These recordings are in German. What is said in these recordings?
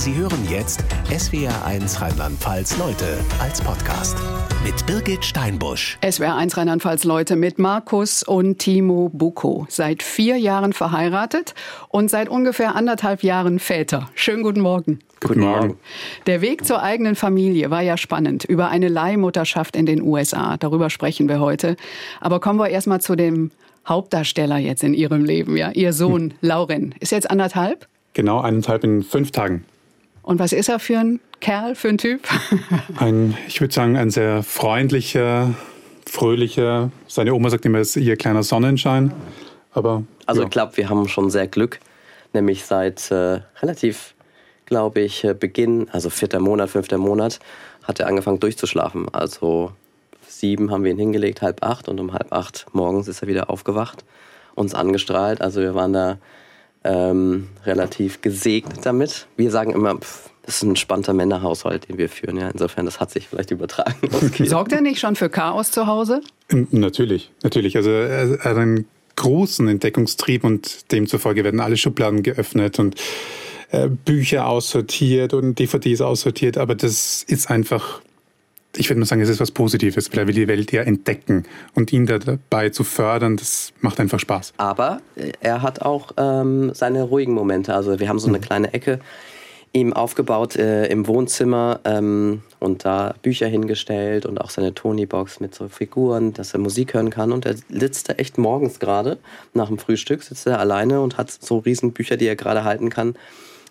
Sie hören jetzt SWR1 Rheinland-Pfalz Leute als Podcast mit Birgit Steinbusch. SWR1 Rheinland-Pfalz Leute mit Markus und Timo Buko. Seit vier Jahren verheiratet und seit ungefähr anderthalb Jahren Väter. Schönen guten Morgen. Guten Morgen. Der Weg zur eigenen Familie war ja spannend. Über eine Leihmutterschaft in den USA. Darüber sprechen wir heute. Aber kommen wir erstmal zu dem Hauptdarsteller jetzt in Ihrem Leben. Ja? Ihr Sohn hm. Lauren ist jetzt anderthalb? Genau, eineinhalb in fünf Tagen. Und was ist er für ein Kerl, für ein Typ? ein, ich würde sagen, ein sehr freundlicher, fröhlicher. Seine Oma sagt immer, er ist ihr kleiner Sonnenschein. Aber, also ja. ich glaube, wir haben schon sehr Glück. Nämlich seit äh, relativ, glaube ich, äh, Beginn, also vierter Monat, fünfter Monat, hat er angefangen durchzuschlafen. Also sieben haben wir ihn hingelegt, halb acht und um halb acht morgens ist er wieder aufgewacht, uns angestrahlt. Also wir waren da ähm, relativ gesegnet damit. Wir sagen immer, pff, das ist ein entspannter Männerhaushalt, den wir führen. Ja, insofern, das hat sich vielleicht übertragen. Sorgt er nicht schon für Chaos zu Hause? Natürlich, natürlich. Also er hat einen großen Entdeckungstrieb und demzufolge werden alle Schubladen geöffnet und äh, Bücher aussortiert und DVDs aussortiert. Aber das ist einfach ich würde mal sagen, es ist was Positives, weil er will die Welt ja entdecken und ihn dabei zu fördern, das macht einfach Spaß. Aber er hat auch ähm, seine ruhigen Momente. Also wir haben so eine mhm. kleine Ecke ihm aufgebaut äh, im Wohnzimmer ähm, und da Bücher hingestellt und auch seine Tony-Box mit so Figuren, dass er Musik hören kann. Und er sitzt da echt morgens gerade nach dem Frühstück, sitzt er alleine und hat so riesen Bücher, die er gerade halten kann,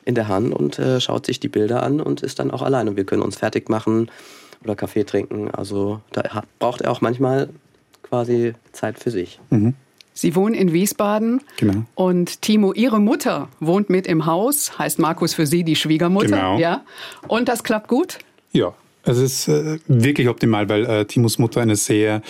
in der Hand und äh, schaut sich die Bilder an und ist dann auch alleine. Und wir können uns fertig machen oder Kaffee trinken. Also da braucht er auch manchmal quasi Zeit für sich. Mhm. Sie wohnen in Wiesbaden. Genau. Und Timo, Ihre Mutter wohnt mit im Haus, heißt Markus für Sie die Schwiegermutter. Genau. Ja. Und das klappt gut? Ja, es ist äh, wirklich optimal, weil äh, Timos Mutter eine sehr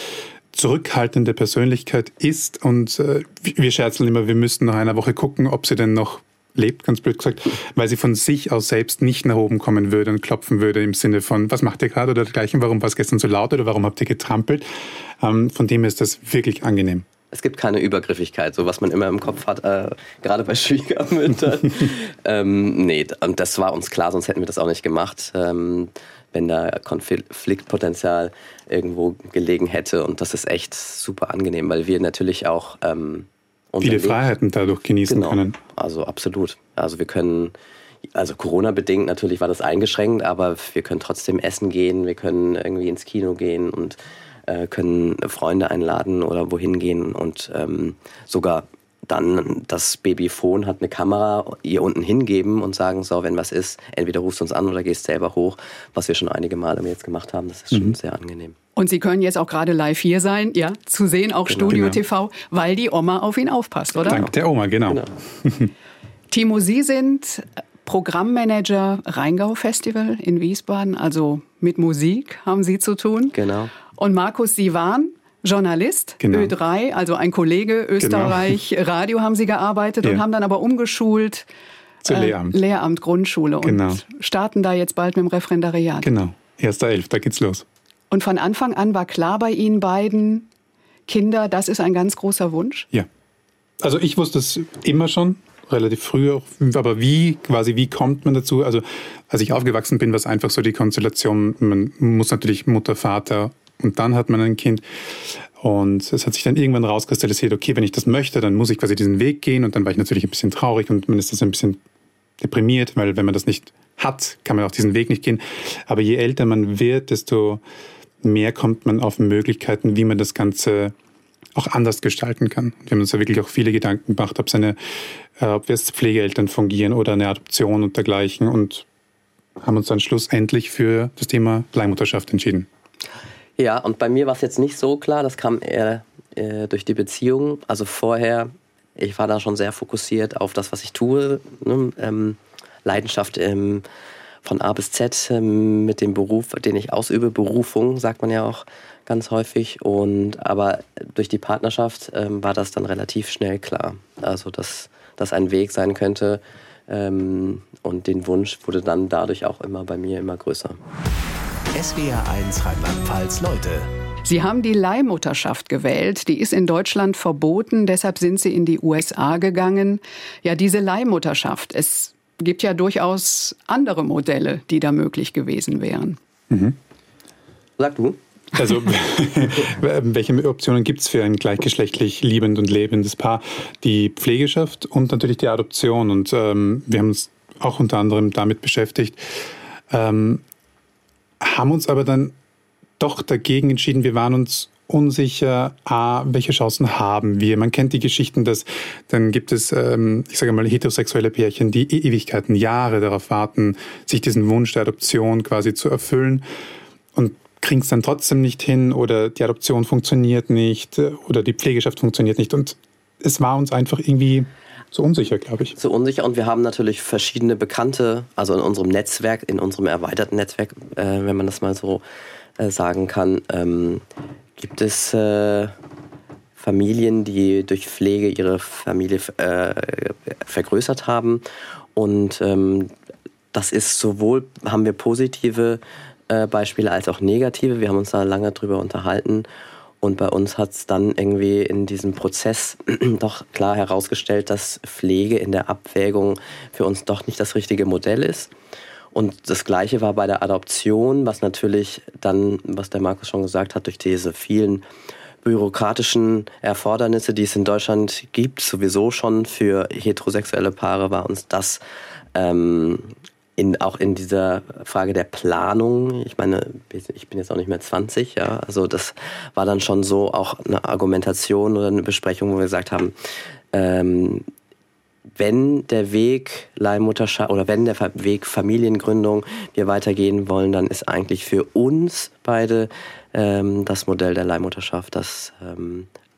zurückhaltende Persönlichkeit ist und äh, wir scherzen immer, wir müssten nach einer Woche gucken, ob sie denn noch lebt, ganz blöd gesagt, weil sie von sich aus selbst nicht nach oben kommen würde und klopfen würde im Sinne von, was macht ihr gerade oder dergleichen, warum war es gestern so laut oder warum habt ihr getrampelt? Ähm, von dem ist das wirklich angenehm. Es gibt keine Übergriffigkeit, so was man immer im Kopf hat, äh, gerade bei Schwiegermüttern. ähm, nee, und das war uns klar, sonst hätten wir das auch nicht gemacht. Ähm, wenn da Konfliktpotenzial irgendwo gelegen hätte. Und das ist echt super angenehm, weil wir natürlich auch ähm, viele Freiheiten dadurch genießen genau. können. Also absolut. Also wir können, also Corona-bedingt natürlich war das eingeschränkt, aber wir können trotzdem essen gehen, wir können irgendwie ins Kino gehen und äh, können Freunde einladen oder wohin gehen und ähm, sogar dann das Babyphone hat eine Kamera, ihr unten hingeben und sagen, so, wenn was ist, entweder rufst du uns an oder gehst selber hoch, was wir schon einige Male jetzt gemacht haben. Das ist schon mhm. sehr angenehm. Und Sie können jetzt auch gerade live hier sein, ja, zu sehen, auch genau. Studio TV, weil die Oma auf ihn aufpasst, oder? Dank der Oma, genau. genau. Timo, Sie sind Programmmanager Rheingau Festival in Wiesbaden, also mit Musik haben Sie zu tun. Genau. Und Markus, Sie waren Journalist, genau. Ö3, also ein Kollege, Österreich, genau. Radio haben Sie gearbeitet ja. und haben dann aber umgeschult. Zu äh, Lehramt. Lehramt, Grundschule genau. und starten da jetzt bald mit dem Referendariat. Genau, 1.11., da geht's los. Und von Anfang an war klar bei Ihnen beiden, Kinder, das ist ein ganz großer Wunsch? Ja. Also ich wusste es immer schon, relativ früh auch, aber wie, quasi, wie kommt man dazu? Also als ich aufgewachsen bin, war es einfach so die Konstellation, man muss natürlich Mutter, Vater und dann hat man ein Kind. Und es hat sich dann irgendwann rauskristallisiert, okay, wenn ich das möchte, dann muss ich quasi diesen Weg gehen. Und dann war ich natürlich ein bisschen traurig und man ist das ein bisschen deprimiert, weil wenn man das nicht hat, kann man auch diesen Weg nicht gehen. Aber je älter man wird, desto mehr kommt man auf Möglichkeiten, wie man das Ganze auch anders gestalten kann. Wir haben uns da wirklich auch viele Gedanken gemacht, ob seine, äh, ob wir als Pflegeeltern fungieren oder eine Adoption und dergleichen und haben uns dann schlussendlich für das Thema Leihmutterschaft entschieden. Ja, und bei mir war es jetzt nicht so klar, das kam eher äh, durch die Beziehung. Also vorher, ich war da schon sehr fokussiert auf das, was ich tue. Ne? Ähm, Leidenschaft ähm, von A bis Z ähm, mit dem Beruf, den ich ausübe. Berufung sagt man ja auch ganz häufig. Und aber durch die Partnerschaft ähm, war das dann relativ schnell klar. Also dass das ein Weg sein könnte. Ähm, und den Wunsch wurde dann dadurch auch immer bei mir immer größer. SWR 1 Rheinland-Pfalz Leute. Sie haben die Leihmutterschaft gewählt. Die ist in Deutschland verboten. Deshalb sind Sie in die USA gegangen. Ja, diese Leihmutterschaft. Es gibt ja durchaus andere Modelle, die da möglich gewesen wären. Mhm. Sag du. Also, welche Optionen gibt es für ein gleichgeschlechtlich liebend und lebendes Paar? Die Pflegeschaft und natürlich die Adoption. Und ähm, wir haben uns auch unter anderem damit beschäftigt, ähm, haben uns aber dann doch dagegen entschieden. Wir waren uns unsicher, A, welche Chancen haben wir? Man kennt die Geschichten, dass dann gibt es, ähm, ich sage mal, heterosexuelle Pärchen, die e-, Ewigkeiten, Jahre darauf warten, sich diesen Wunsch der Adoption quasi zu erfüllen und kriegen es dann trotzdem nicht hin oder die Adoption funktioniert nicht oder die Pflegeschaft funktioniert nicht. Und es war uns einfach irgendwie zu unsicher, glaube ich. Zu unsicher und wir haben natürlich verschiedene Bekannte, also in unserem Netzwerk, in unserem erweiterten Netzwerk, äh, wenn man das mal so äh, sagen kann, ähm, gibt es äh, Familien, die durch Pflege ihre Familie äh, vergrößert haben. Und ähm, das ist sowohl, haben wir positive äh, Beispiele als auch negative. Wir haben uns da lange drüber unterhalten. Und bei uns hat es dann irgendwie in diesem Prozess doch klar herausgestellt, dass Pflege in der Abwägung für uns doch nicht das richtige Modell ist. Und das Gleiche war bei der Adoption, was natürlich dann, was der Markus schon gesagt hat, durch diese vielen bürokratischen Erfordernisse, die es in Deutschland gibt, sowieso schon für heterosexuelle Paare, war uns das ähm, in, auch in dieser Frage der Planung, ich meine, ich bin jetzt auch nicht mehr 20, ja, also das war dann schon so auch eine Argumentation oder eine Besprechung, wo wir gesagt haben, ähm, wenn der Weg Leihmutterschaft oder wenn der Weg Familiengründung wir weitergehen wollen, dann ist eigentlich für uns beide ähm, das Modell der Leihmutterschaft das ähm, äh,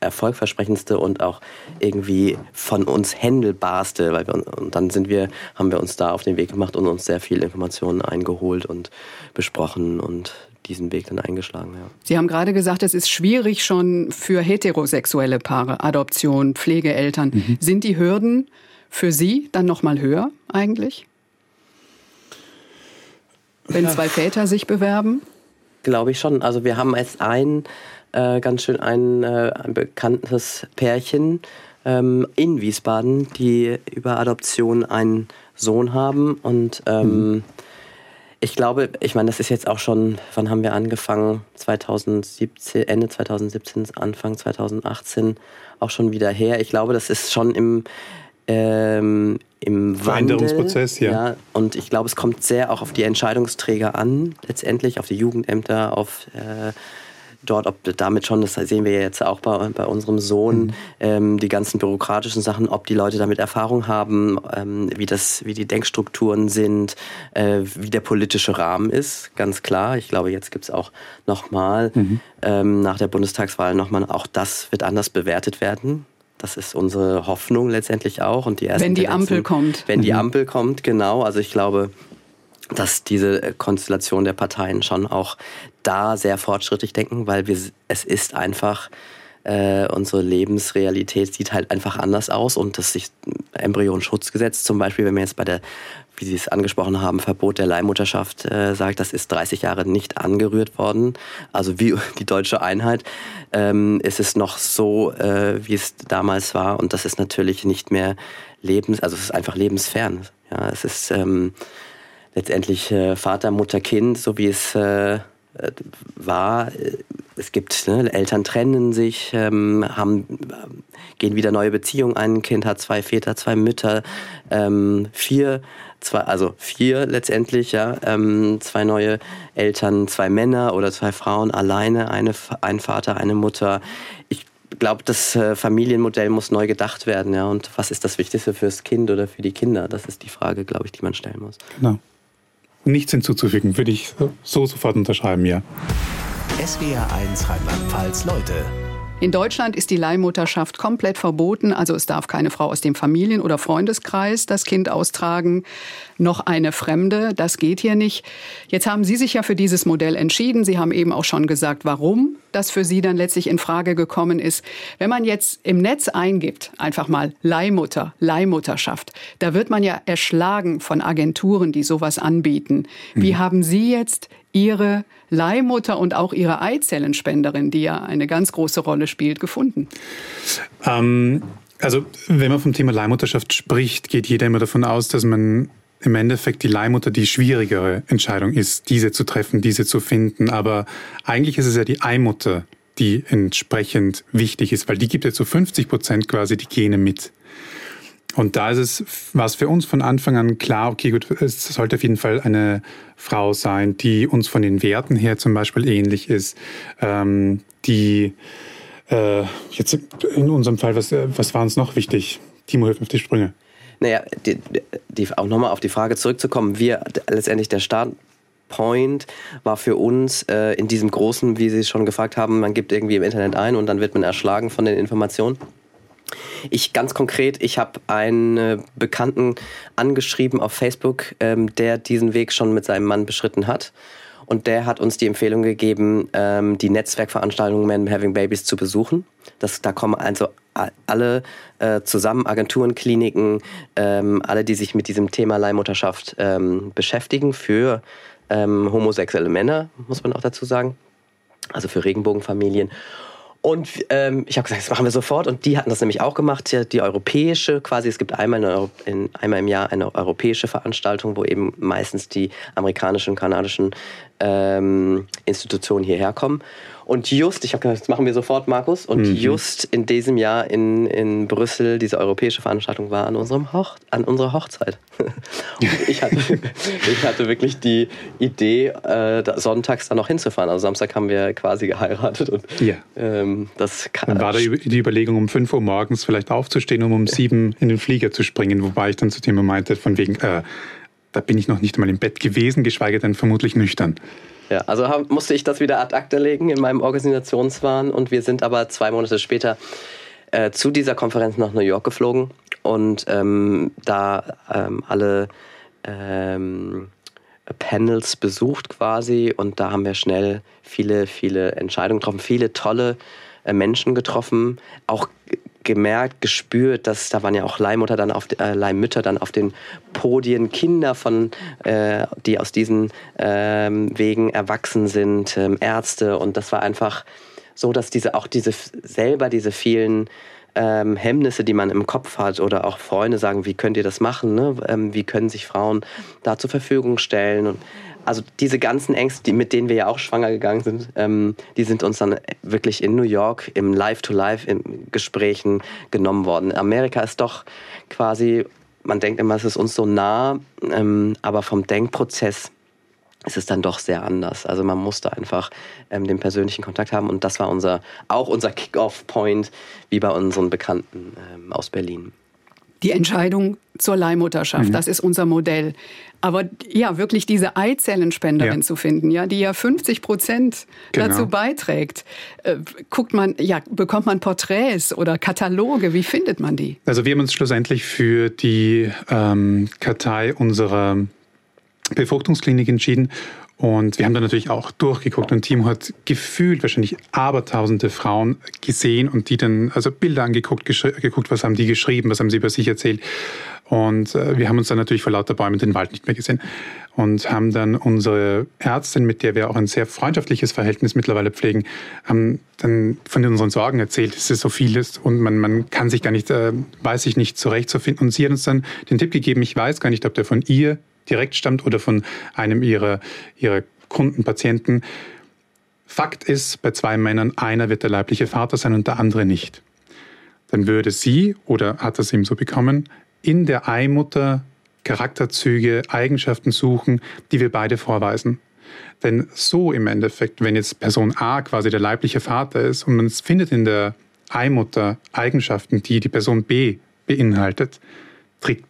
erfolgversprechendste und auch irgendwie von uns händelbarste, weil wir, und dann sind wir, haben wir uns da auf den Weg gemacht und uns sehr viel Informationen eingeholt und besprochen und diesen Weg dann eingeschlagen. Ja. Sie haben gerade gesagt, es ist schwierig schon für heterosexuelle Paare, Adoption, Pflegeeltern. Mhm. Sind die Hürden für Sie dann noch mal höher eigentlich? Wenn zwei Väter sich bewerben? Glaube ich schon. Also wir haben jetzt ein äh, ganz schön ein, äh, ein bekanntes Pärchen ähm, in Wiesbaden, die über Adoption einen Sohn haben und ähm, mhm ich glaube, ich meine, das ist jetzt auch schon, wann haben wir angefangen? 2017, Ende 2017, Anfang 2018, auch schon wieder her. Ich glaube, das ist schon im, ähm, im Veränderungsprozess, ja. ja. Und ich glaube, es kommt sehr auch auf die Entscheidungsträger an, letztendlich, auf die Jugendämter, auf äh, dort, ob damit schon, das sehen wir jetzt auch bei, bei unserem Sohn, mhm. ähm, die ganzen bürokratischen Sachen, ob die Leute damit Erfahrung haben, ähm, wie, das, wie die Denkstrukturen sind, äh, wie der politische Rahmen ist, ganz klar. Ich glaube, jetzt gibt es auch nochmal mhm. ähm, nach der Bundestagswahl nochmal, auch das wird anders bewertet werden. Das ist unsere Hoffnung letztendlich auch. Und die ersten wenn die Ampel kommt. Wenn mhm. die Ampel kommt, genau. Also ich glaube, dass diese Konstellation der Parteien schon auch da sehr fortschrittlich denken, weil wir, es ist einfach, äh, unsere Lebensrealität sieht halt einfach anders aus und das sich Embryonschutzgesetz zum Beispiel, wenn wir jetzt bei der, wie Sie es angesprochen haben, Verbot der Leihmutterschaft äh, sagt, das ist 30 Jahre nicht angerührt worden, also wie die deutsche Einheit, ähm, ist es noch so, äh, wie es damals war und das ist natürlich nicht mehr lebens, also es ist einfach lebensfern. Ja, es ist ähm, letztendlich äh, Vater, Mutter, Kind, so wie es äh, war. Es gibt, ne, Eltern trennen sich, ähm, haben, gehen wieder neue Beziehungen ein. Ein Kind hat zwei Väter, zwei Mütter, ähm, vier, zwei, also vier letztendlich, ja, ähm, zwei neue Eltern, zwei Männer oder zwei Frauen alleine, eine, ein Vater, eine Mutter. Ich glaube, das äh, Familienmodell muss neu gedacht werden, ja. Und was ist das Wichtigste fürs Kind oder für die Kinder? Das ist die Frage, glaube ich, die man stellen muss. Genau nichts hinzuzufügen. Würde ich so sofort unterschreiben, ja. SWR 1 Rheinland-Pfalz, Leute. In Deutschland ist die Leihmutterschaft komplett verboten, also es darf keine Frau aus dem Familien- oder Freundeskreis das Kind austragen, noch eine Fremde, das geht hier nicht. Jetzt haben Sie sich ja für dieses Modell entschieden. Sie haben eben auch schon gesagt, warum das für Sie dann letztlich in Frage gekommen ist. Wenn man jetzt im Netz eingibt, einfach mal Leihmutter, Leihmutterschaft, da wird man ja erschlagen von Agenturen, die sowas anbieten. Wie mhm. haben Sie jetzt Ihre Leihmutter und auch Ihre Eizellenspenderin, die ja eine ganz große Rolle spielt, gefunden? Ähm, Also, wenn man vom Thema Leihmutterschaft spricht, geht jeder immer davon aus, dass man im Endeffekt die Leihmutter die schwierigere Entscheidung ist, diese zu treffen, diese zu finden. Aber eigentlich ist es ja die Eimutter, die entsprechend wichtig ist, weil die gibt ja zu 50 Prozent quasi die Gene mit. Und da ist es, war es für uns von Anfang an klar, okay, gut, es sollte auf jeden Fall eine Frau sein, die uns von den Werten her zum Beispiel ähnlich ist, ähm, die äh, jetzt in unserem Fall, was, was war uns noch wichtig? Timo, hilf auf die Sprünge. Naja, die, die, auch nochmal auf die Frage zurückzukommen, wir letztendlich der Startpoint war für uns äh, in diesem großen, wie Sie es schon gefragt haben, man gibt irgendwie im Internet ein und dann wird man erschlagen von den Informationen. Ich ganz konkret, ich habe einen Bekannten angeschrieben auf Facebook, ähm, der diesen Weg schon mit seinem Mann beschritten hat. Und der hat uns die Empfehlung gegeben, ähm, die Netzwerkveranstaltung Men Having Babies zu besuchen. Das, da kommen also alle äh, zusammen, Agenturen, Kliniken, ähm, alle, die sich mit diesem Thema Leihmutterschaft ähm, beschäftigen, für ähm, homosexuelle Männer, muss man auch dazu sagen. Also für Regenbogenfamilien. Und ähm, ich habe gesagt, das machen wir sofort. Und die hatten das nämlich auch gemacht, die, die europäische, quasi, es gibt einmal, eine, in, einmal im Jahr eine europäische Veranstaltung, wo eben meistens die amerikanischen und kanadischen ähm, Institutionen hierher kommen. Und just, ich habe gesagt, das machen wir sofort, Markus. Und mhm. just in diesem Jahr in, in Brüssel, diese europäische Veranstaltung war an, unserem Hoch, an unserer Hochzeit. und ich hatte, ich hatte wirklich die Idee, äh, sonntags da noch hinzufahren. Also Samstag haben wir quasi geheiratet. Und, ja. ähm, das kann, dann war da die Überlegung, um 5 Uhr morgens vielleicht aufzustehen, um um 7 in den Flieger zu springen. Wobei ich dann zu Thema meinte, von wegen, äh, da bin ich noch nicht einmal im Bett gewesen, geschweige denn vermutlich nüchtern. Ja, also hab, musste ich das wieder ad acta legen in meinem Organisationswahn und wir sind aber zwei Monate später äh, zu dieser Konferenz nach New York geflogen und ähm, da ähm, alle ähm, Panels besucht quasi und da haben wir schnell viele, viele Entscheidungen getroffen, viele tolle äh, Menschen getroffen, auch gemerkt, gespürt, dass da waren ja auch Leihmutter dann auf, äh, Leihmütter dann auf den Podien, Kinder von, äh, die aus diesen ähm, Wegen erwachsen sind, ähm, Ärzte. Und das war einfach so, dass diese auch diese selber diese vielen ähm, Hemmnisse, die man im Kopf hat oder auch Freunde sagen, wie könnt ihr das machen, ne? Ähm, wie können sich Frauen da zur Verfügung stellen? Und also diese ganzen Ängste, die, mit denen wir ja auch schwanger gegangen sind, ähm, die sind uns dann wirklich in New York im Live-to-Live in Gesprächen genommen worden. Amerika ist doch quasi, man denkt immer, es ist uns so nah, ähm, aber vom Denkprozess ist es dann doch sehr anders. Also man musste einfach ähm, den persönlichen Kontakt haben und das war unser, auch unser Kick-off-Point, wie bei unseren Bekannten ähm, aus Berlin. Die Entscheidung zur Leihmutterschaft, mhm. das ist unser Modell. Aber ja, wirklich diese Eizellenspenderin ja. zu finden, ja, die ja 50 Prozent genau. dazu beiträgt. Äh, guckt man, ja, bekommt man Porträts oder Kataloge? Wie findet man die? Also wir haben uns schlussendlich für die ähm, Kartei unserer Befruchtungsklinik entschieden und wir haben dann natürlich auch durchgeguckt und Timo hat gefühlt wahrscheinlich abertausende Frauen gesehen und die dann, also Bilder angeguckt, geguckt, was haben die geschrieben, was haben sie über sich erzählt. Und äh, wir haben uns dann natürlich vor lauter Bäumen den Wald nicht mehr gesehen und haben dann unsere Ärztin, mit der wir auch ein sehr freundschaftliches Verhältnis mittlerweile pflegen, haben dann von unseren Sorgen erzählt, dass es so viel ist und man, man kann sich gar nicht, äh, weiß ich nicht zurechtzufinden. Und sie hat uns dann den Tipp gegeben, ich weiß gar nicht, ob der von ihr direkt stammt oder von einem ihrer, ihrer Kunden, Patienten. Fakt ist, bei zwei Männern, einer wird der leibliche Vater sein und der andere nicht. Dann würde sie, oder hat das ihm so bekommen, in der Eimutter Charakterzüge, Eigenschaften suchen, die wir beide vorweisen. Denn so im Endeffekt, wenn jetzt Person A quasi der leibliche Vater ist und man findet in der Eimutter Eigenschaften, die die Person B beinhaltet, trägt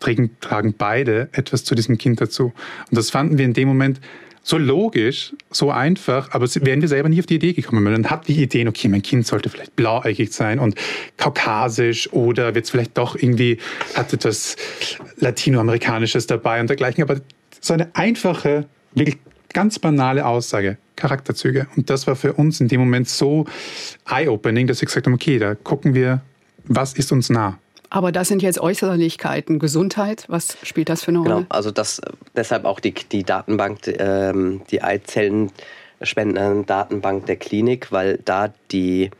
tragen beide etwas zu diesem Kind dazu. Und das fanden wir in dem Moment so logisch, so einfach, aber wären wir selber nie auf die Idee gekommen. Man hat die Ideen, okay, mein Kind sollte vielleicht blauäugig sein und kaukasisch oder wird es vielleicht doch irgendwie, hat etwas Latinoamerikanisches dabei und dergleichen. Aber so eine einfache, wirklich ganz banale Aussage, Charakterzüge. Und das war für uns in dem Moment so eye-opening, dass wir gesagt haben, okay, da gucken wir, was ist uns nah. Aber das sind jetzt Äußerlichkeiten. Gesundheit, was spielt das für eine genau, Rolle? Genau, also das, deshalb auch die, die Datenbank, ähm, die Eizellen spenden Datenbank der Klinik, weil da die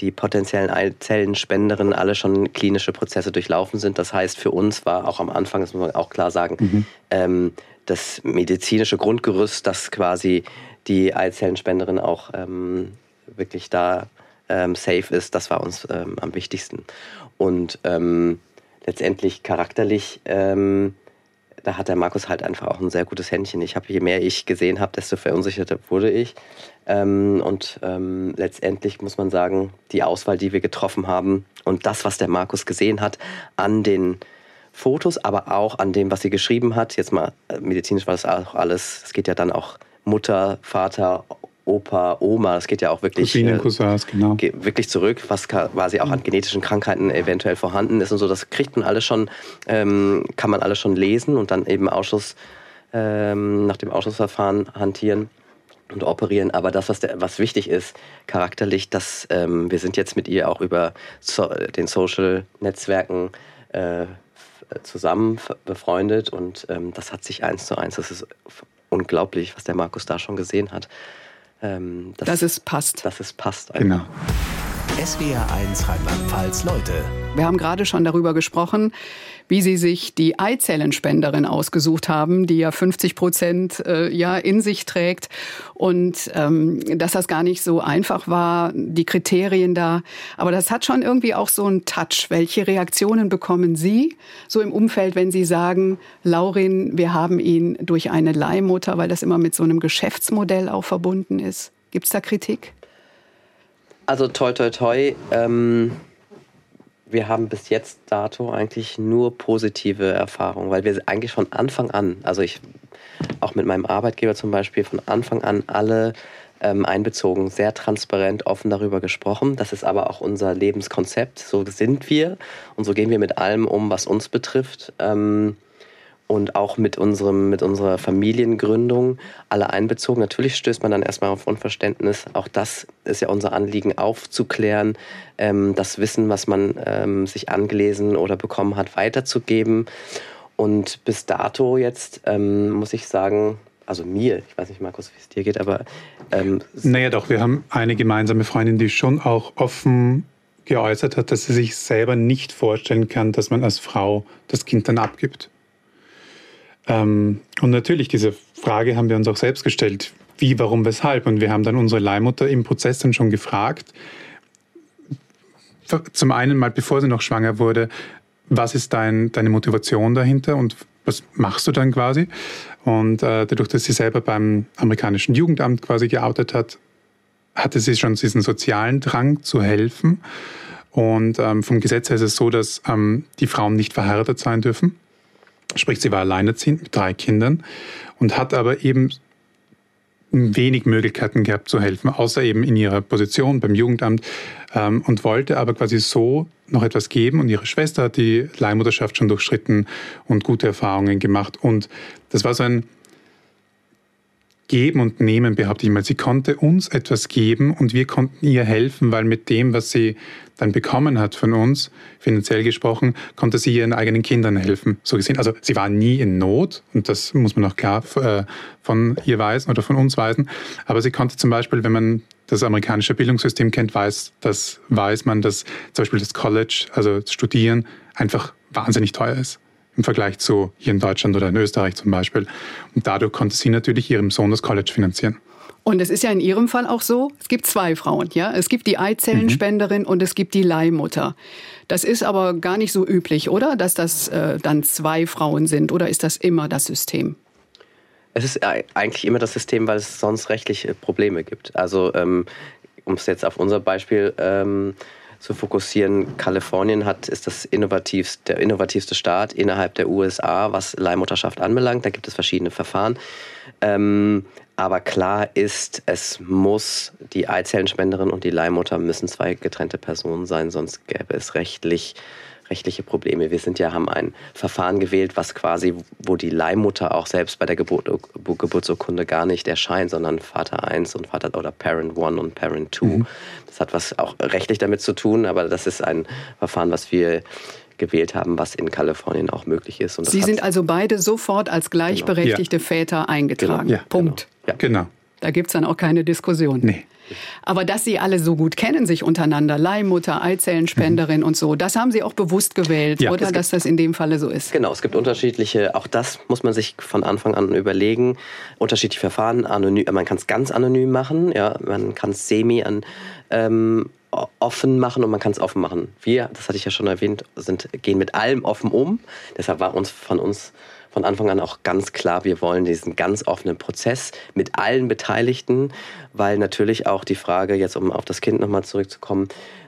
die potenziellen Eizellensspenderinnen alle schon klinische Prozesse durchlaufen sind. Das heißt, für uns war auch am Anfang, das muss man auch klar sagen, mhm. ähm, das medizinische Grundgerüst, dass quasi die Eizellenspenderin auch ähm, wirklich da ähm, safe ist, das war uns am wichtigsten. Und ähm, letztendlich charakterlich, ähm, da hat der Markus halt einfach auch ein sehr gutes Händchen. Ich habe, je mehr ich gesehen habe, desto verunsicherter wurde ich. Ähm, und ähm, letztendlich muss man sagen, die Auswahl, die wir getroffen haben und das, was der Markus gesehen hat an den Fotos, aber auch an dem, was sie geschrieben hat, jetzt mal äh, medizinisch war das auch alles, es geht ja dann auch Mutter, Vater, Opa, Oma, das geht ja auch wirklich, Cousinen, äh, Cousins, genau. wirklich zurück, was quasi auch an genetischen Krankheiten eventuell vorhanden ist und so. Das kriegt man alles schon, ähm, kann man alles schon lesen und dann eben Ausschuss, ähm, nach dem Ausschussverfahren hantieren und operieren. Aber das, was, der, was wichtig ist, charakterlich, dass ähm, wir sind jetzt mit ihr auch über so, den Social-Netzwerken äh, zusammen befreundet und ähm, das hat sich eins zu eins, das ist unglaublich, was der Markus da schon gesehen hat. Ähm, dass, dass, es passt. Dass es passt. Einfach. Genau. SWR 1 Rheinland-Pfalz, Leute. Wir haben gerade schon darüber gesprochen, wie Sie sich die Eizellenspenderin ausgesucht haben, die ja 50 Prozent äh, ja in sich trägt und ähm, dass das gar nicht so einfach war, die Kriterien da. Aber das hat schon irgendwie auch so einen Touch. Welche Reaktionen bekommen Sie so im Umfeld, wenn Sie sagen, Laurin, wir haben ihn durch eine Leihmutter, weil das immer mit so einem Geschäftsmodell auch verbunden ist? Gibt es da Kritik? Also toi toi toi. Ähm wir haben bis jetzt dato eigentlich nur positive Erfahrungen, weil wir eigentlich von Anfang an, also ich auch mit meinem Arbeitgeber zum Beispiel von Anfang an alle ähm, einbezogen, sehr transparent, offen darüber gesprochen. Das ist aber auch unser Lebenskonzept. So sind wir und so gehen wir mit allem um, was uns betrifft. Ähm, und auch mit, unserem, mit unserer Familiengründung alle einbezogen. Natürlich stößt man dann erstmal auf Unverständnis. Auch das ist ja unser Anliegen, aufzuklären, ähm, das Wissen, was man ähm, sich angelesen oder bekommen hat, weiterzugeben. Und bis dato jetzt ähm, muss ich sagen, also mir, ich weiß nicht, Markus, wie es dir geht, aber. Ähm, naja, doch, wir haben eine gemeinsame Freundin, die schon auch offen geäußert hat, dass sie sich selber nicht vorstellen kann, dass man als Frau das Kind dann abgibt. Ähm, und natürlich, diese Frage haben wir uns auch selbst gestellt. Wie, warum, weshalb? Und wir haben dann unsere Leihmutter im Prozess dann schon gefragt, zum einen mal, bevor sie noch schwanger wurde, was ist dein, deine Motivation dahinter und was machst du dann quasi? Und äh, dadurch, dass sie selber beim amerikanischen Jugendamt quasi geoutet hat, hatte sie schon diesen sozialen Drang zu helfen. Und ähm, vom Gesetz her ist es so, dass ähm, die Frauen nicht verheiratet sein dürfen. Sprich, sie war alleinerziehend mit drei Kindern und hat aber eben wenig Möglichkeiten gehabt zu helfen, außer eben in ihrer Position beim Jugendamt ähm, und wollte aber quasi so noch etwas geben. Und ihre Schwester hat die Leihmutterschaft schon durchschritten und gute Erfahrungen gemacht. Und das war so ein Geben und Nehmen, behaupte ich mal. Sie konnte uns etwas geben und wir konnten ihr helfen, weil mit dem, was sie dann bekommen hat von uns, finanziell gesprochen, konnte sie ihren eigenen Kindern helfen. So gesehen. Also sie war nie in Not und das muss man auch klar äh, von ihr weisen oder von uns weisen. Aber sie konnte zum Beispiel, wenn man das amerikanische Bildungssystem kennt, weiß, das weiß man, dass zum Beispiel das College, also das Studieren, einfach wahnsinnig teuer ist im Vergleich zu hier in Deutschland oder in Österreich zum Beispiel. Und dadurch konnte sie natürlich ihrem Sohn das College finanzieren. Und es ist ja in Ihrem Fall auch so, es gibt zwei Frauen, ja. Es gibt die Eizellenspenderin mhm. und es gibt die Leihmutter. Das ist aber gar nicht so üblich, oder? Dass das äh, dann zwei Frauen sind, oder ist das immer das System? Es ist eigentlich immer das System, weil es sonst rechtliche Probleme gibt. Also, ähm, um es jetzt auf unser Beispiel ähm, zu fokussieren. Kalifornien hat, ist das innovativste, der innovativste Staat innerhalb der USA, was Leihmutterschaft anbelangt. Da gibt es verschiedene Verfahren. Ähm, aber klar ist, es muss, die Eizellenspenderin und die Leihmutter müssen zwei getrennte Personen sein, sonst gäbe es rechtlich rechtliche Probleme. Wir sind ja, haben ein Verfahren gewählt, was quasi, wo die Leihmutter auch selbst bei der Geburt, Geburtsurkunde gar nicht erscheint, sondern Vater 1 und Vater oder Parent 1 und Parent 2. Mhm. Das hat was auch rechtlich damit zu tun, aber das ist ein Verfahren, was wir gewählt haben, was in Kalifornien auch möglich ist. Sie sind also beide sofort als gleichberechtigte genau. Väter eingetragen. Genau. Ja, Punkt. Genau. Ja. genau. Da gibt es dann auch keine Diskussion. Nee. Aber dass Sie alle so gut kennen, sich untereinander, Leihmutter, Eizellenspenderin mhm. und so, das haben Sie auch bewusst gewählt, ja, oder? Dass das in dem Falle so ist. Genau, es gibt unterschiedliche, auch das muss man sich von Anfang an überlegen, unterschiedliche Verfahren, anonym, man kann es ganz anonym machen, ja, man kann es semi an ähm, offen machen und man kann es offen machen. Wir, das hatte ich ja schon erwähnt, sind, gehen mit allem offen um. Deshalb war uns von uns von Anfang an auch ganz klar, wir wollen diesen ganz offenen Prozess mit allen Beteiligten, weil natürlich auch die Frage, jetzt um auf das Kind nochmal zurückzukommen,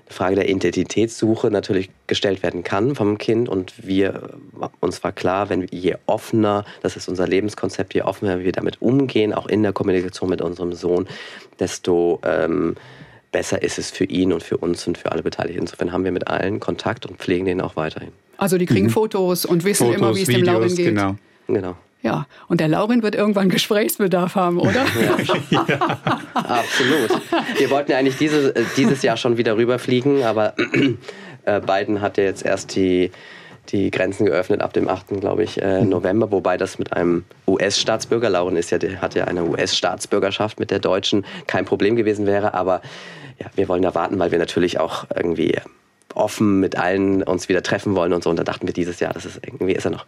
die Frage der Identitätssuche natürlich gestellt werden kann vom Kind. Und wir, uns war klar, wenn je offener, das ist unser Lebenskonzept, je offener wir damit umgehen, auch in der Kommunikation mit unserem Sohn, desto ähm, besser ist es für ihn und für uns und für alle Beteiligten. Insofern haben wir mit allen Kontakt und pflegen den auch weiterhin. Also die kriegen mhm. Fotos und wissen Fotos, immer, wie es dem Laurin geht. Genau. genau. Ja, und der Laurin wird irgendwann Gesprächsbedarf haben, oder? ja. ja. Absolut. Wir wollten ja eigentlich diese, äh, dieses Jahr schon wieder rüberfliegen, aber äh, Biden hat ja jetzt erst die, die Grenzen geöffnet ab dem 8. glaube ich, äh, mhm. November, wobei das mit einem US-Staatsbürger, Lauren ist ja, hat ja eine US-Staatsbürgerschaft mit der deutschen, kein Problem gewesen wäre, aber ja, wir wollen da warten, weil wir natürlich auch irgendwie offen mit allen uns wieder treffen wollen und so. Und da dachten wir dieses Jahr, das ist irgendwie ist er noch,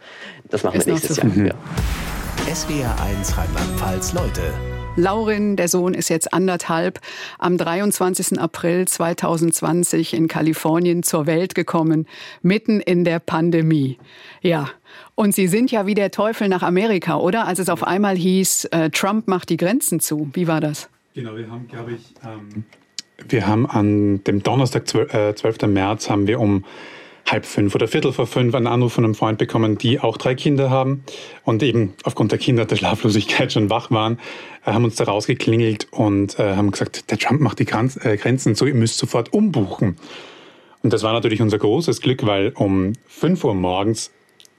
das machen ist wir nächstes Jahr. Mhm. Ja. SWR 1 Rheinland-Pfalz Leute. Laurin, der Sohn, ist jetzt anderthalb, am 23. April 2020 in Kalifornien zur Welt gekommen, mitten in der Pandemie. Ja, und Sie sind ja wie der Teufel nach Amerika, oder? Als es auf einmal hieß, äh, Trump macht die Grenzen zu. Wie war das? Genau, wir haben, glaube ich, ähm, wir haben an dem Donnerstag, 12. Äh, März, haben wir um halb fünf oder viertel vor fünf einen Anruf von einem Freund bekommen, die auch drei Kinder haben und eben aufgrund der Kinder der Schlaflosigkeit schon wach waren, äh, haben uns da rausgeklingelt und äh, haben gesagt, der Trump macht die Grenzen zu, ihr müsst sofort umbuchen. Und das war natürlich unser großes Glück, weil um fünf Uhr morgens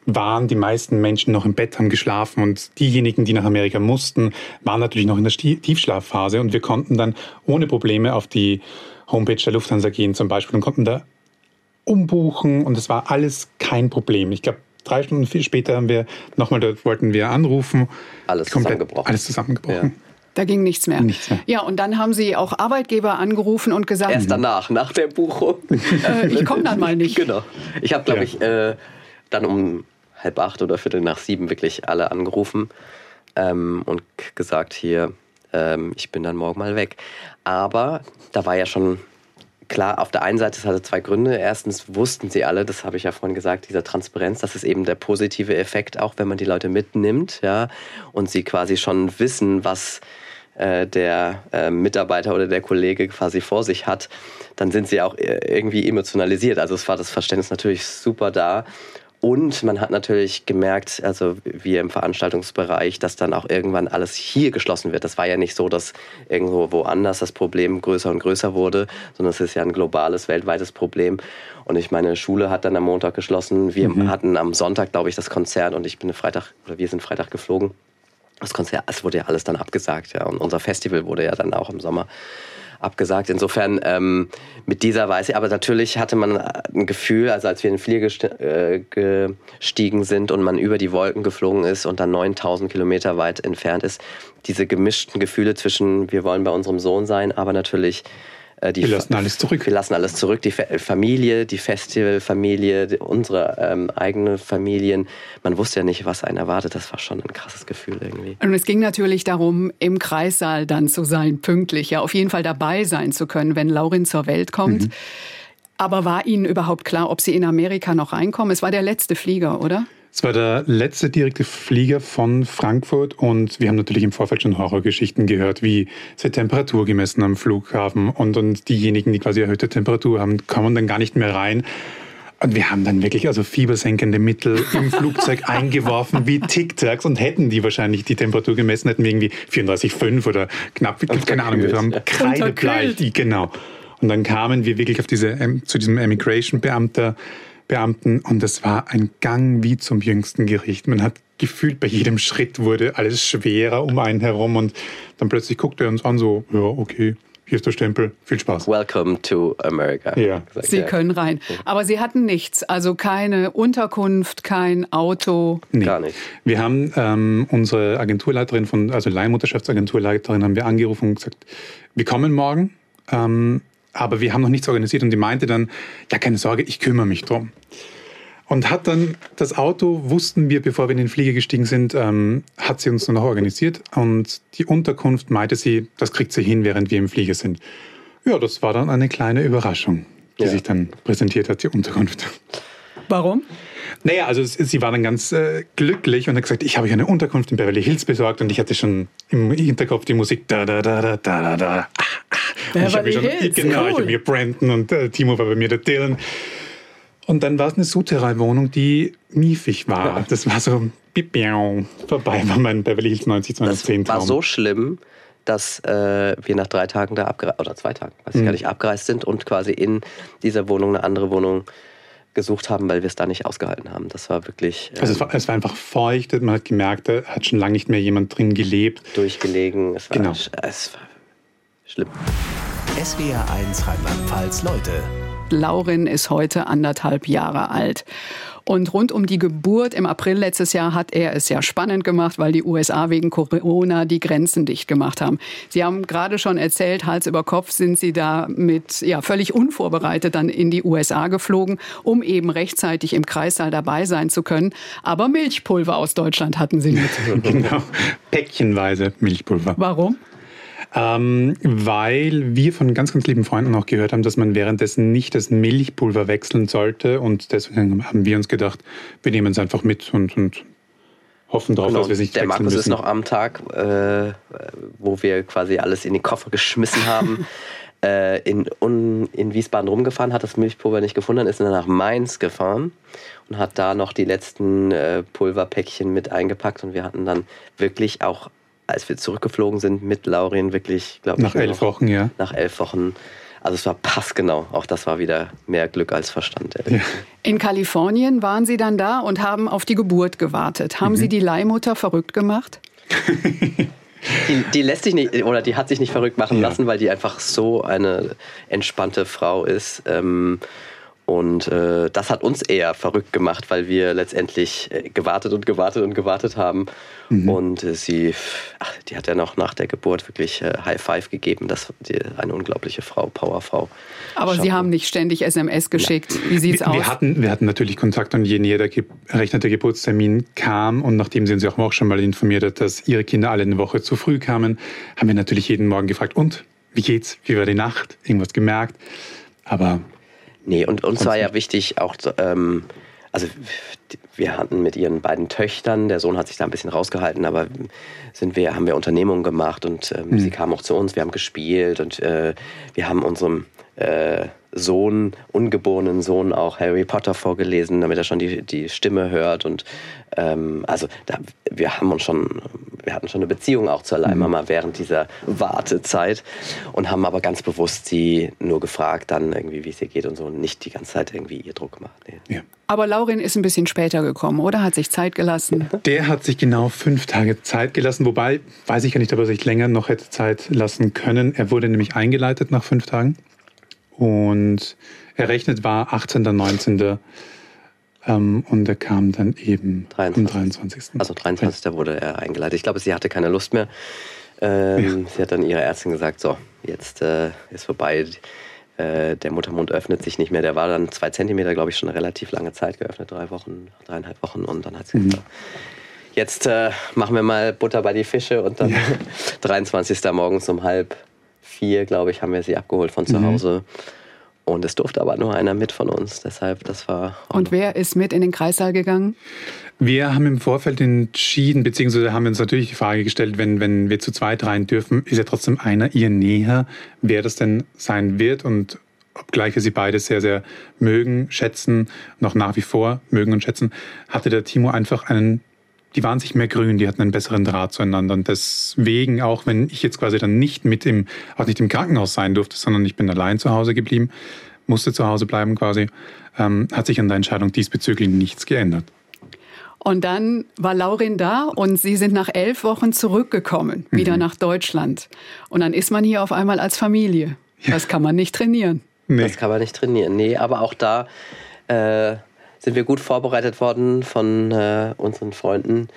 waren die meisten Menschen noch im Bett, haben geschlafen und diejenigen, die nach Amerika mussten, waren natürlich noch in der Tiefschlafphase und wir konnten dann ohne Probleme auf die Homepage der Lufthansa gehen zum Beispiel und konnten da umbuchen und es war alles kein Problem. Ich glaube, drei Stunden viel später haben wir nochmal dort wollten wir anrufen. Alles zusammengebrochen. Alles zusammengebrochen. Ja. Da ging nichts mehr. nichts mehr. Ja, und dann haben Sie auch Arbeitgeber angerufen und gesagt. Erst danach, nach der Buchung. äh, ich komme dann mal nicht. Genau. Ich habe, glaube ja. ich, äh, dann um halb acht oder viertel nach sieben wirklich alle angerufen ähm, und gesagt, hier, ähm, ich bin dann morgen mal weg. Aber da war ja schon klar, auf der einen Seite, es hatte zwei Gründe. Erstens wussten sie alle, das habe ich ja vorhin gesagt, dieser Transparenz, das ist eben der positive Effekt, auch wenn man die Leute mitnimmt, ja, und sie quasi schon wissen, was äh, der äh, Mitarbeiter oder der Kollege quasi vor sich hat, dann sind sie auch äh, irgendwie emotionalisiert. Also es war das Verständnis natürlich super da. Und man hat natürlich gemerkt, also wir im Veranstaltungsbereich, dass dann auch irgendwann alles hier geschlossen wird. Das war ja nicht so, dass irgendwo woanders das Problem größer und größer wurde, sondern es ist ja ein globales, weltweites Problem. Und ich meine, Schule hat dann am Montag geschlossen. Wir mhm. hatten am Sonntag, glaube ich, das Konzert und ich bin Freitag, oder wir sind Freitag geflogen. Das Konzert, es wurde ja alles dann abgesagt, ja. Und unser Festival wurde ja dann auch im Sommer abgesagt. Insofern ähm, mit dieser Weise, aber natürlich hatte man ein Gefühl, also als wir in den Flieger äh, gestiegen sind und man über die Wolken geflogen ist und dann 9000 Kilometer weit entfernt ist, diese gemischten Gefühle zwischen, wir wollen bei unserem Sohn sein, aber natürlich wir lassen alles zurück. Wir lassen alles zurück. Die Familie, die Festivalfamilie, unsere ähm, eigene Familien. Man wusste ja nicht, was einen erwartet. Das war schon ein krasses Gefühl irgendwie. Und es ging natürlich darum, im Kreissaal dann zu sein, pünktlich, ja, auf jeden Fall dabei sein zu können, wenn Laurin zur Welt kommt. Mhm. Aber war Ihnen überhaupt klar, ob Sie in Amerika noch reinkommen? Es war der letzte Flieger, oder? Es war der letzte direkte Flieger von Frankfurt und wir haben natürlich im Vorfeld schon Horrorgeschichten gehört, wie es wird Temperatur gemessen am Flughafen und, und diejenigen, die quasi erhöhte Temperatur haben, kommen dann gar nicht mehr rein. Und wir haben dann wirklich also fiebersenkende Mittel im Flugzeug eingeworfen wie Tic-Tacs und hätten die wahrscheinlich die Temperatur gemessen, hätten wir irgendwie 34,5 oder knapp, keine Ahnung, wir haben kreidebleich, genau. Und dann kamen wir wirklich auf diese, ähm, zu diesem Immigration-Beamter, Beamten und es war ein Gang wie zum jüngsten Gericht. Man hat gefühlt, bei jedem Schritt wurde alles schwerer um einen herum und dann plötzlich guckte er uns an so, ja, okay, hier ist der Stempel, viel Spaß. Welcome to America. Ja. Sie können rein. Aber Sie hatten nichts, also keine Unterkunft, kein Auto. Nee. Gar nicht. Wir haben ähm, unsere Agenturleiterin von, also Leihmutterschaftsagenturleiterin haben wir angerufen und gesagt, wir kommen morgen, ähm, aber wir haben noch nichts organisiert und die meinte dann, ja keine Sorge, ich kümmere mich drum. Und hat dann das Auto, wussten wir, bevor wir in den Flieger gestiegen sind, ähm, hat sie uns nur noch organisiert. Und die Unterkunft meinte sie, das kriegt sie hin, während wir im Flieger sind. Ja, das war dann eine kleine Überraschung, die Ja. sich dann präsentiert hat, die Unterkunft. Warum? Naja, also sie war dann ganz äh, glücklich und hat gesagt, ich habe euch eine Unterkunft in Beverly Hills besorgt und ich hatte schon im Hinterkopf die Musik da da da da da da da. Ah, ich habe schon, Hills, genau, ich cool. habe mir Brandon und äh, Timo war bei mir der Dylan. Und dann war es eine Souterrain-Wohnung, die miefig war. Das war so vorbei war mein Beverly Hills 90 Das 210 war Traum. so schlimm, dass äh, wir nach drei Tagen da abgereist, oder zwei Tagen, Mhm. weiß ich gar nicht, abgereist sind und quasi in dieser Wohnung eine andere Wohnung gesucht haben, weil wir es da nicht ausgehalten haben. Das war wirklich äh, also es war, es war einfach feucht, man hat gemerkt, da hat schon lange nicht mehr jemand drin gelebt. durchgelegen. Es war, Genau. es war schlimm. SWR 1 Rheinland-Pfalz Leute. Laurin ist heute anderthalb Jahre alt. Und rund um die Geburt im April letztes Jahr hat er es ja spannend gemacht, weil die USA wegen Corona die Grenzen dicht gemacht haben. Sie haben gerade schon erzählt, Hals über Kopf sind Sie da mit ja, völlig unvorbereitet dann in die USA geflogen, um eben rechtzeitig im Kreissaal dabei sein zu können. Aber Milchpulver aus Deutschland hatten Sie mit. genau. Päckchenweise Milchpulver. Warum? Ähm, weil wir von ganz, ganz lieben Freunden auch gehört haben, dass man währenddessen nicht das Milchpulver wechseln sollte. Und deswegen haben wir uns gedacht, wir nehmen es einfach mit und, und hoffen darauf, Genau, dass wir es nicht der wechseln Markus müssen. ist noch am Tag, äh, wo wir quasi alles in die Koffer geschmissen haben, äh, in, un, in Wiesbaden rumgefahren, hat das Milchpulver nicht gefunden, ist dann nach Mainz gefahren und hat da noch die letzten äh, Pulverpäckchen mit eingepackt und wir hatten dann wirklich auch, als wir zurückgeflogen sind mit Laurin, wirklich, glaube ich, Nach elf noch- Wochen, ja. Nach elf Wochen. Also es war passgenau. Auch das war wieder mehr Glück als Verstand. ehrlich. In Kalifornien waren Sie dann da und haben auf die Geburt gewartet. Haben Sie die Leihmutter verrückt gemacht? Die, die lässt sich nicht, oder die hat sich nicht verrückt machen Ja. lassen, weil die einfach so eine entspannte Frau ist. Ähm, und äh, das hat uns eher verrückt gemacht, weil wir letztendlich äh, gewartet und gewartet und gewartet haben. Mhm. Und äh, sie, ach, die hat ja noch nach der Geburt wirklich äh, High Five gegeben. Das die, eine unglaubliche Frau, Powerfrau. Aber Sie Chapeau. haben nicht ständig SMS geschickt. Wie sieht's wir, aus? wir, hatten, wir hatten natürlich Kontakt und je näher der ge errechnete Geburtstermin kam und nachdem sie uns ja auch schon mal informiert hat, dass ihre Kinder alle eine Woche zu früh kamen, haben wir natürlich jeden Morgen gefragt, und, wie geht's? Wie war die Nacht? Irgendwas gemerkt? Aber Nee, und uns war ja wichtig auch, ähm, also wir hatten mit ihren beiden Töchtern, der Sohn hat sich da ein bisschen rausgehalten, aber sind wir, haben wir Unternehmungen gemacht und ähm, sie kamen auch zu uns, wir haben gespielt und äh, wir haben unserem äh, Sohn, ungeborenen Sohn auch Harry Potter vorgelesen, damit er schon die, die Stimme hört und ähm, also da, wir haben uns schon, wir hatten schon eine Beziehung auch zur Leihmama während dieser Wartezeit und haben aber ganz bewusst sie nur gefragt dann irgendwie, wie es ihr geht und so und nicht die ganze Zeit irgendwie ihr Druck gemacht. Nee. ja. Aber Laurin ist ein bisschen später gekommen, oder? Hat sich Zeit gelassen. Der hat sich genau fünf Tage Zeit gelassen, wobei, weiß ich ja nicht, ob er sich länger noch hätte Zeit lassen können. Er wurde nämlich eingeleitet nach fünf Tagen und errechnet war 18. 19. Ähm, und er kam dann eben 23. am 23. Also 23. wurde er eingeleitet. Ich glaube, sie hatte keine Lust mehr. Ähm, Sie hat dann ihrer Ärztin gesagt, so, jetzt äh, ist vorbei. Äh, der Muttermund öffnet sich nicht mehr. Der war dann zwei Zentimeter, glaube ich, schon eine relativ lange Zeit geöffnet. Drei Wochen, dreieinhalb Wochen. Und dann hat sie gesagt, jetzt äh, machen wir mal Butter bei die Fische. Und dann 23. morgens um halb vier, glaube ich, haben wir sie abgeholt von zu Hause. Und es durfte aber nur einer mit von uns. Deshalb, das war Und wer ist mit in den Kreissaal gegangen? Wir haben im Vorfeld entschieden, beziehungsweise haben wir uns natürlich die Frage gestellt, wenn, wenn wir zu zweit rein dürfen, ist ja trotzdem einer ihr näher, wer das denn sein wird und obgleich wir sie beide sehr, sehr mögen, schätzen, noch nach wie vor mögen und schätzen, hatte der Timo einfach einen, die waren sich mehr grün, die hatten einen besseren Draht zueinander und deswegen, auch wenn ich jetzt quasi dann nicht mit im, auch nicht im Krankenhaus sein durfte, sondern ich bin allein zu Hause geblieben, musste zu Hause bleiben quasi, ähm, hat sich an der Entscheidung diesbezüglich nichts geändert. Und dann war Laurin da und sie sind nach elf Wochen zurückgekommen, wieder mhm. nach Deutschland. Und dann ist man hier auf einmal als Familie. Ja. Das kann man nicht trainieren. Nee. Das kann man nicht trainieren. Nee, aber auch da äh, sind wir gut vorbereitet worden von äh, unseren Freunden,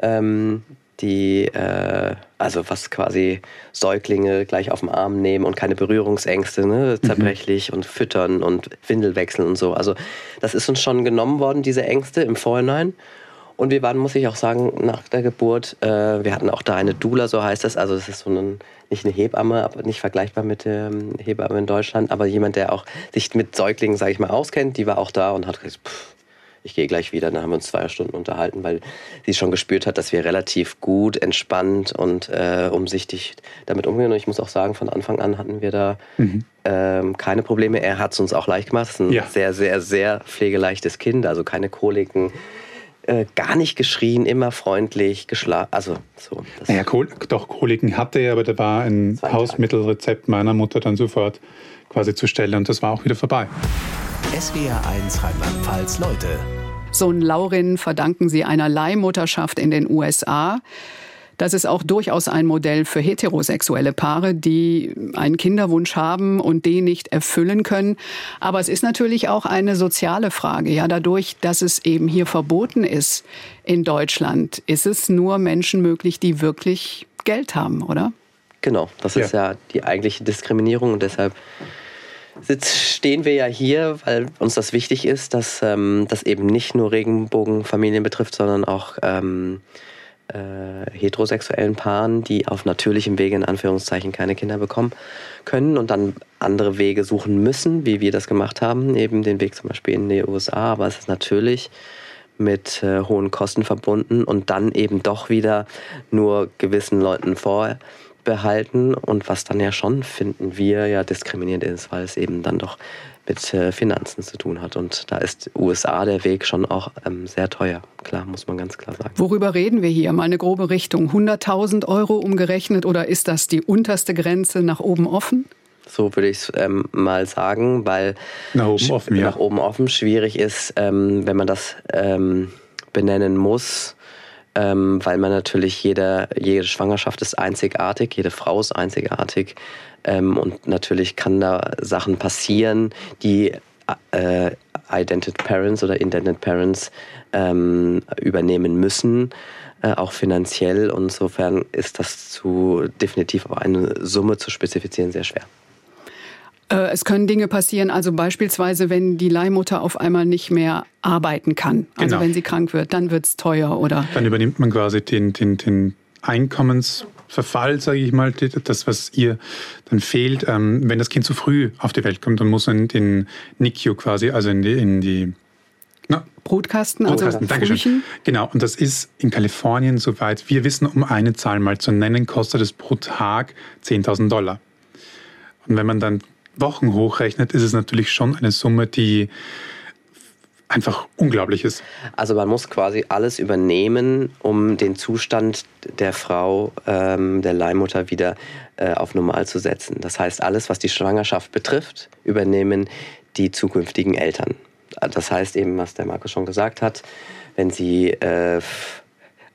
ähm, die äh, also was quasi Säuglinge gleich auf den Arm nehmen und keine Berührungsängste, ne? Mhm. zerbrechlich mhm. und füttern und Windel wechseln und so. Also das ist uns schon genommen worden, diese Ängste im Vorhinein. Und wir waren, muss ich auch sagen, nach der Geburt, äh, wir hatten auch da eine Doula, so heißt das. Also das ist so ein, nicht eine Hebamme, aber nicht vergleichbar mit der Hebamme in Deutschland, aber jemand, der auch sich mit Säuglingen, sage ich mal, auskennt, die war auch da und hat gesagt, pff, ich gehe gleich wieder. Dann haben wir uns zwei Stunden unterhalten, weil sie schon gespürt hat, dass wir relativ gut, entspannt und äh, umsichtig damit umgehen. Und ich muss auch sagen, von Anfang an hatten wir da mhm. ähm, keine Probleme. Er hat es uns auch leicht gemacht. Es ist ein ja. sehr, sehr, sehr pflegeleichtes Kind, also keine Koliken. Äh, gar nicht geschrien, immer freundlich, geschlafen. Also so. naja, Kol doch, Koliken hatte er, aber da war ein Hausmittelrezept meiner Mutter dann sofort quasi zur Stelle und das war auch wieder vorbei. SWR1 Rheinland-Pfalz Leute. Sohn Laurin verdanken sie einer Leihmutterschaft in den USA. Das ist auch durchaus ein Modell für heterosexuelle Paare, die einen Kinderwunsch haben und den nicht erfüllen können. Aber es ist natürlich auch eine soziale Frage. Ja, dadurch, dass es eben hier verboten ist in Deutschland, ist es nur Menschen möglich, die wirklich Geld haben, oder? Genau, das ja. ist ja die eigentliche Diskriminierung und deshalb Jetzt stehen wir ja hier, weil uns das wichtig ist, dass ähm, das eben nicht nur Regenbogenfamilien betrifft, sondern auch ähm, äh, heterosexuellen Paaren, die auf natürlichem Wege in Anführungszeichen keine Kinder bekommen können und dann andere Wege suchen müssen, wie wir das gemacht haben, eben den Weg zum Beispiel in die USA. Aber es ist natürlich mit äh, hohen Kosten verbunden und dann eben doch wieder nur gewissen Leuten vor behalten und was dann ja schon, finden wir, ja diskriminierend ist, weil es eben dann doch mit äh, Finanzen zu tun hat. Und da ist USA der Weg schon auch ähm, sehr teuer. Klar, muss man ganz klar sagen. Worüber reden wir hier? Mal eine grobe Richtung. 100.000 Euro umgerechnet oder ist das die unterste Grenze nach oben offen? So würde ich es ähm, mal sagen, weil nach oben offen, ja. nach oben offen schwierig ist, ähm, wenn man das ähm, benennen muss ähm, weil man natürlich jede, jede Schwangerschaft ist einzigartig, jede Frau ist einzigartig ähm, und natürlich kann da Sachen passieren, die äh, Identity Parents oder Intended Parents ähm, übernehmen müssen, äh, auch finanziell. Und insofern ist das zu definitiv auf eine Summe zu spezifizieren sehr schwer. Äh, es können Dinge passieren, also beispielsweise, wenn die Leihmutter auf einmal nicht mehr arbeiten kann. Also genau. wenn sie krank wird, dann wird es teuer, oder? Dann übernimmt man quasi den, den, den Einkommensverfall, sage ich mal, das, was ihr dann fehlt. Ähm, wenn das Kind zu früh auf die Welt kommt, dann muss man den NICU quasi, also in die, in die na, Brutkasten, also Dankeschön. Genau, und das ist in Kalifornien soweit. Wir wissen, um eine Zahl mal zu nennen, kostet es pro Tag 10.000 Dollar. Und wenn man dann Wochen hochrechnet, ist es natürlich schon eine Summe, die einfach unglaublich ist. Also man muss quasi alles übernehmen, um den Zustand der Frau, ähm, der Leihmutter wieder äh, auf normal zu setzen. Das heißt, alles, was die Schwangerschaft betrifft, übernehmen die zukünftigen Eltern. Das heißt eben, was der Markus schon gesagt hat, wenn sie äh,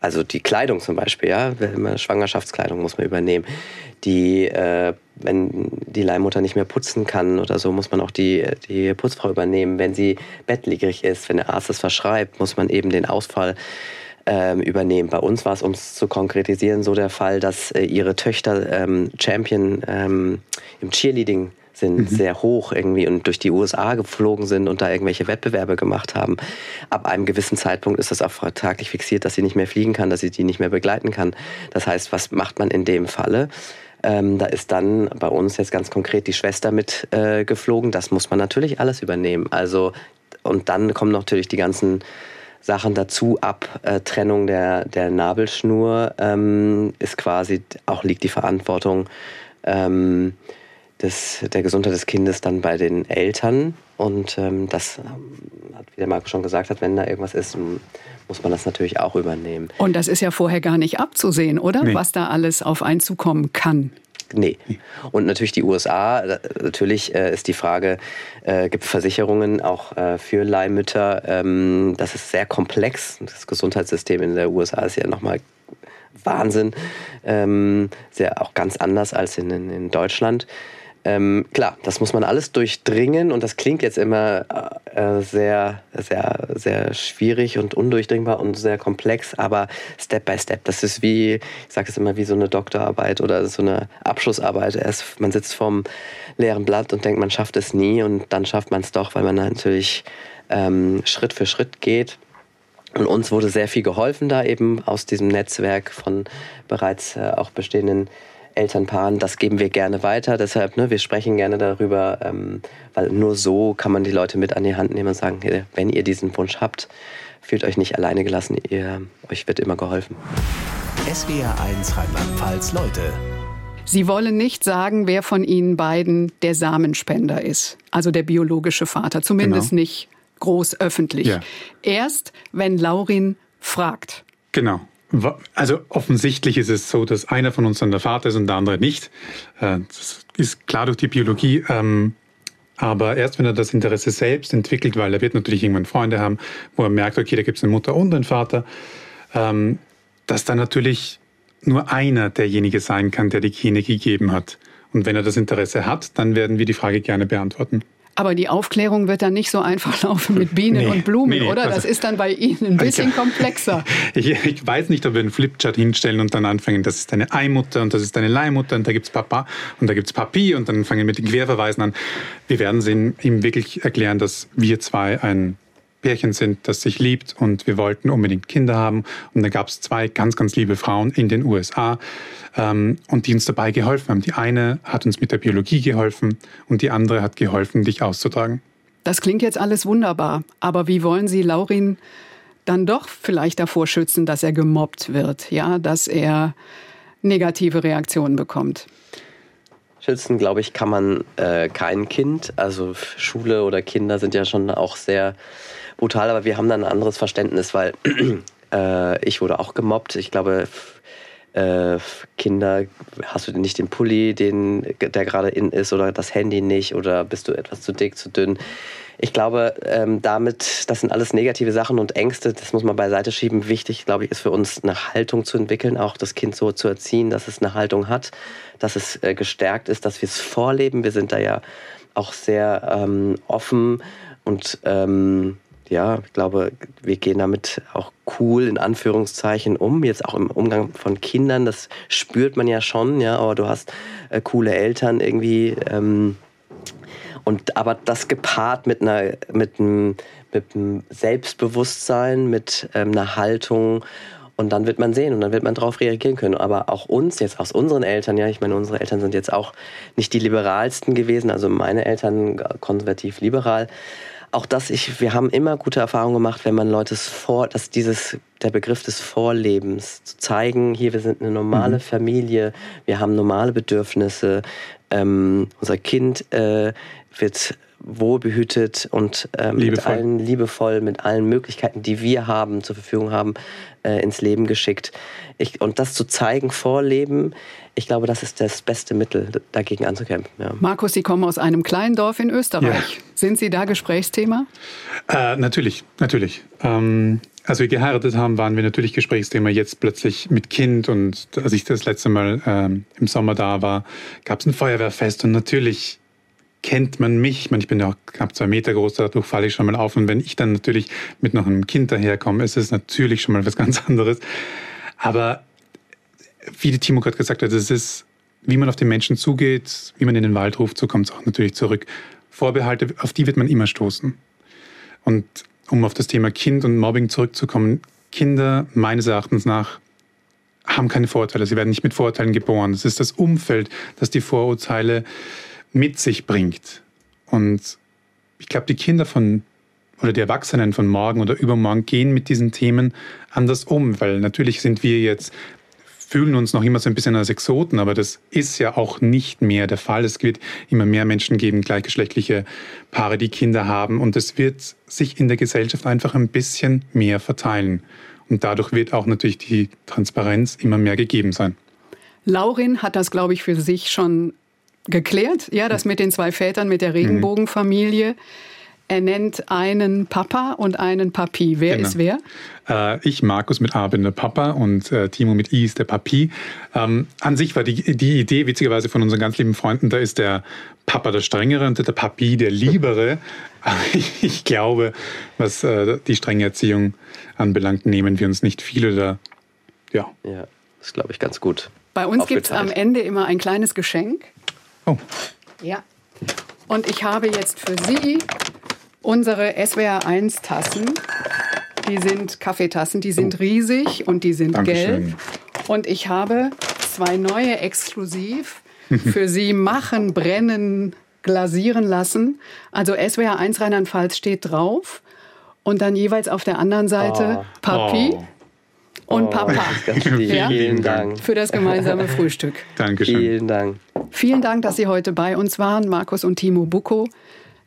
also die Kleidung zum Beispiel, ja, Schwangerschaftskleidung muss man übernehmen. Die, äh, wenn die Leihmutter nicht mehr putzen kann oder so, muss man auch die, die Putzfrau übernehmen. Wenn sie bettlägerig ist, wenn der Arzt es verschreibt, muss man eben den Ausfall ähm, übernehmen. Bei uns war es, um es zu konkretisieren, so der Fall, dass äh, ihre Töchter ähm, Champion ähm, im Cheerleading sind mhm. sehr hoch irgendwie und durch die USA geflogen sind und da irgendwelche Wettbewerbe gemacht haben. Ab einem gewissen Zeitpunkt ist das auch vertraglich fixiert, dass sie nicht mehr fliegen kann, dass sie die nicht mehr begleiten kann. Das heißt, was macht man in dem Falle? Ähm, da ist dann bei uns jetzt ganz konkret die Schwester mit äh, geflogen. Das muss man natürlich alles übernehmen. Also und dann kommen natürlich die ganzen Sachen dazu ab. Äh, Trennung der, der Nabelschnur ähm, ist quasi auch liegt die Verantwortung. Ähm, des, der Gesundheit des Kindes dann bei den Eltern. Und ähm, das ähm, hat, wie der Marco schon gesagt hat, wenn da irgendwas ist, muss man das natürlich auch übernehmen. Und das ist ja vorher gar nicht abzusehen, oder? Nee. Was da alles auf einen zukommen kann. nee. Und natürlich die USA, natürlich äh, ist die Frage, äh, gibt Versicherungen auch äh, für Leihmütter? Ähm, das ist sehr komplex. Das Gesundheitssystem in der USA ist ja nochmal Wahnsinn. Ähm, sehr auch ganz anders als in, in, in Deutschland. Ähm, klar, das muss man alles durchdringen und das klingt jetzt immer äh, sehr, sehr, sehr schwierig und undurchdringbar und sehr komplex, aber Step by Step. Das ist wie, ich sage es immer, wie so eine Doktorarbeit oder so eine Abschlussarbeit. Erst, man sitzt vorm leeren Blatt und denkt, man schafft es nie und dann schafft man es doch, weil man natürlich ähm, Schritt für Schritt geht. Und uns wurde sehr viel geholfen da eben aus diesem Netzwerk von bereits äh, auch bestehenden Elternpaaren, das geben wir gerne weiter. Deshalb, ne, wir sprechen gerne darüber, ähm, weil nur so kann man die Leute mit an die Hand nehmen und sagen, hey, wenn ihr diesen Wunsch habt, fühlt euch nicht alleine gelassen, ihr, euch wird immer geholfen. SWR 1 Rheinland-Pfalz Leute. Sie wollen nicht sagen, wer von Ihnen beiden der Samenspender ist, also der biologische Vater, zumindest genau. nicht groß öffentlich. Ja. Erst, wenn Laurin fragt. Genau. Also offensichtlich ist es so, dass einer von uns dann der Vater ist und der andere nicht. Äh, das ist klar durch die Biologie. Ähm, aber erst wenn er das Interesse selbst entwickelt, weil er wird natürlich irgendwann Freunde haben, wo er merkt, okay, da gibt es eine Mutter und einen Vater, ähm, dass dann natürlich nur einer derjenige sein kann, der die Gene gegeben hat. Und wenn er das Interesse hat, dann werden wir die Frage gerne beantworten. Aber die Aufklärung wird dann nicht so einfach laufen mit Bienen nee, und Blumen, nee, oder? Also, das ist dann bei Ihnen ein bisschen komplexer. Ich, ich, weiß nicht, ob wir einen Flipchart hinstellen und dann anfangen, das ist deine Eimutter und das ist deine Leihmutter und da gibt es Papa und da gibt es Papi und dann fangen wir mit den Querverweisen an. Wir werden ihm wirklich erklären, dass wir zwei ein Pärchen sind, das sich liebt und wir wollten unbedingt Kinder haben. Und da gab es zwei ganz, ganz liebe Frauen in den USA ähm, und die uns dabei geholfen haben. Die eine hat uns mit der Biologie geholfen und die andere hat geholfen, dich auszutragen. Das klingt jetzt alles wunderbar, aber wie wollen Sie Laurin dann doch vielleicht davor schützen, dass er gemobbt wird, ja, dass er negative Reaktionen bekommt? Schützen, glaube ich, kann man äh, kein Kind. Also Schule oder Kinder sind ja schon auch sehr brutal, aber wir haben dann ein anderes Verständnis, weil äh, ich wurde auch gemobbt. Ich glaube, äh, Kinder, hast du nicht den Pulli, den, der gerade in ist, oder das Handy nicht, oder bist du etwas zu dick, zu dünn? Ich glaube, ähm, damit, das sind alles negative Sachen und Ängste, das muss man beiseite schieben. Wichtig, glaube ich, ist für uns eine Haltung zu entwickeln, auch das Kind so zu erziehen, dass es eine Haltung hat, dass es äh, gestärkt ist, dass wir es vorleben. Wir sind da ja auch sehr ähm, offen und ähm, ja, ich glaube, wir gehen damit auch cool in Anführungszeichen um. Jetzt auch im Umgang von Kindern, das spürt man ja schon, ja, aber du hast äh, coole Eltern irgendwie. Ähm, und aber das gepaart mit einer, mit einem, mit einem Selbstbewusstsein, mit ähm, einer Haltung und dann wird man sehen und dann wird man darauf reagieren können. Aber auch uns, jetzt aus unseren Eltern, ja, ich meine, unsere Eltern sind jetzt auch nicht die liberalsten gewesen, also meine Eltern konservativ liberal auch das, ich, wir haben immer gute Erfahrungen gemacht, wenn man Leute vor, dass dieses, der Begriff des Vorlebens zu zeigen, hier, wir sind eine normale mhm. Familie, wir haben normale Bedürfnisse, ähm, unser Kind äh, wird wohlbehütet und ähm, mit allen liebevoll, mit allen Möglichkeiten, die wir haben, zur Verfügung haben, äh, ins Leben geschickt. Ich, und das zu zeigen, vorleben, ich glaube, das ist das beste Mittel, dagegen anzukämpfen. Ja. Markus, Sie kommen aus einem kleinen Dorf in Österreich. Ja. Sind Sie da Gesprächsthema? Äh, natürlich, natürlich. Ähm, als wir geheiratet haben, waren wir natürlich Gesprächsthema. Jetzt plötzlich mit Kind und als ich das letzte Mal ähm, im Sommer da war, gab es ein Feuerwehrfest und natürlich kennt man mich. Ich, bin ja auch knapp zwei Meter groß, dadurch falle ich schon mal auf. Und wenn ich dann natürlich mit noch einem Kind daherkomme, ist es natürlich schon mal was ganz anderes. Aber wie die Timo gerade gesagt hat, es ist, wie man auf den Menschen zugeht, wie man in den Wald ruft, so kommt es auch natürlich zurück. Vorbehalte, auf die wird man immer stoßen. Und um auf das Thema Kind und Mobbing zurückzukommen, Kinder meines Erachtens nach haben keine Vorurteile. Sie werden nicht mit Vorurteilen geboren. Es ist das Umfeld, das die Vorurteile mit sich bringt. Und ich glaube, die Kinder von oder die Erwachsenen von morgen oder übermorgen gehen mit diesen Themen anders um, weil natürlich sind wir jetzt fühlen uns noch immer so ein bisschen als Exoten, aber das ist ja auch nicht mehr der Fall. Es wird immer mehr Menschen geben, gleichgeschlechtliche Paare, die Kinder haben und es wird sich in der Gesellschaft einfach ein bisschen mehr verteilen. Und dadurch wird auch natürlich die Transparenz immer mehr gegeben sein. Laurin hat das, glaube ich, für sich schon geklärt. Ja, das mit den zwei Vätern, mit der Regenbogenfamilie. Er nennt einen Papa und einen Papi. Wer Genau. ist wer? Äh, ich, Markus mit A, bin der Papa und äh, Timo mit I ist der Papi. Ähm, an sich war die, die Idee witzigerweise von unseren ganz lieben Freunden, da ist der Papa der Strengere und der Papi der Liebere. Aber ich, ich glaube, was äh, die strenge Erziehung anbelangt, nehmen wir uns nicht viele da. Ja. Ja, ist, glaube ich, ganz gut. Bei uns gibt es am. Ende immer ein kleines Geschenk. Oh, Ja. Und ich habe jetzt für Sie unsere SWR1-Tassen. Die sind Kaffeetassen, die sind riesig und die sind Oh. Dankeschön. gelb. Und ich habe zwei neue exklusiv für Sie machen, brennen, glasieren lassen. Also SWR1 Rheinland-Pfalz steht drauf. Und dann jeweils auf der anderen Seite Oh. Papi Oh. Und Oh, Papa. Ja? Vielen Dank. für das gemeinsame Frühstück. Dankeschön. Vielen Dank. Vielen Dank, dass Sie heute bei uns waren, Markus und Timo Bucco.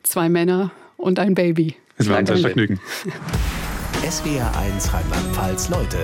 Zwei Männer und ein Baby. Es war ein. Vergnügen. SWR1 Rheinland-Pfalz Leute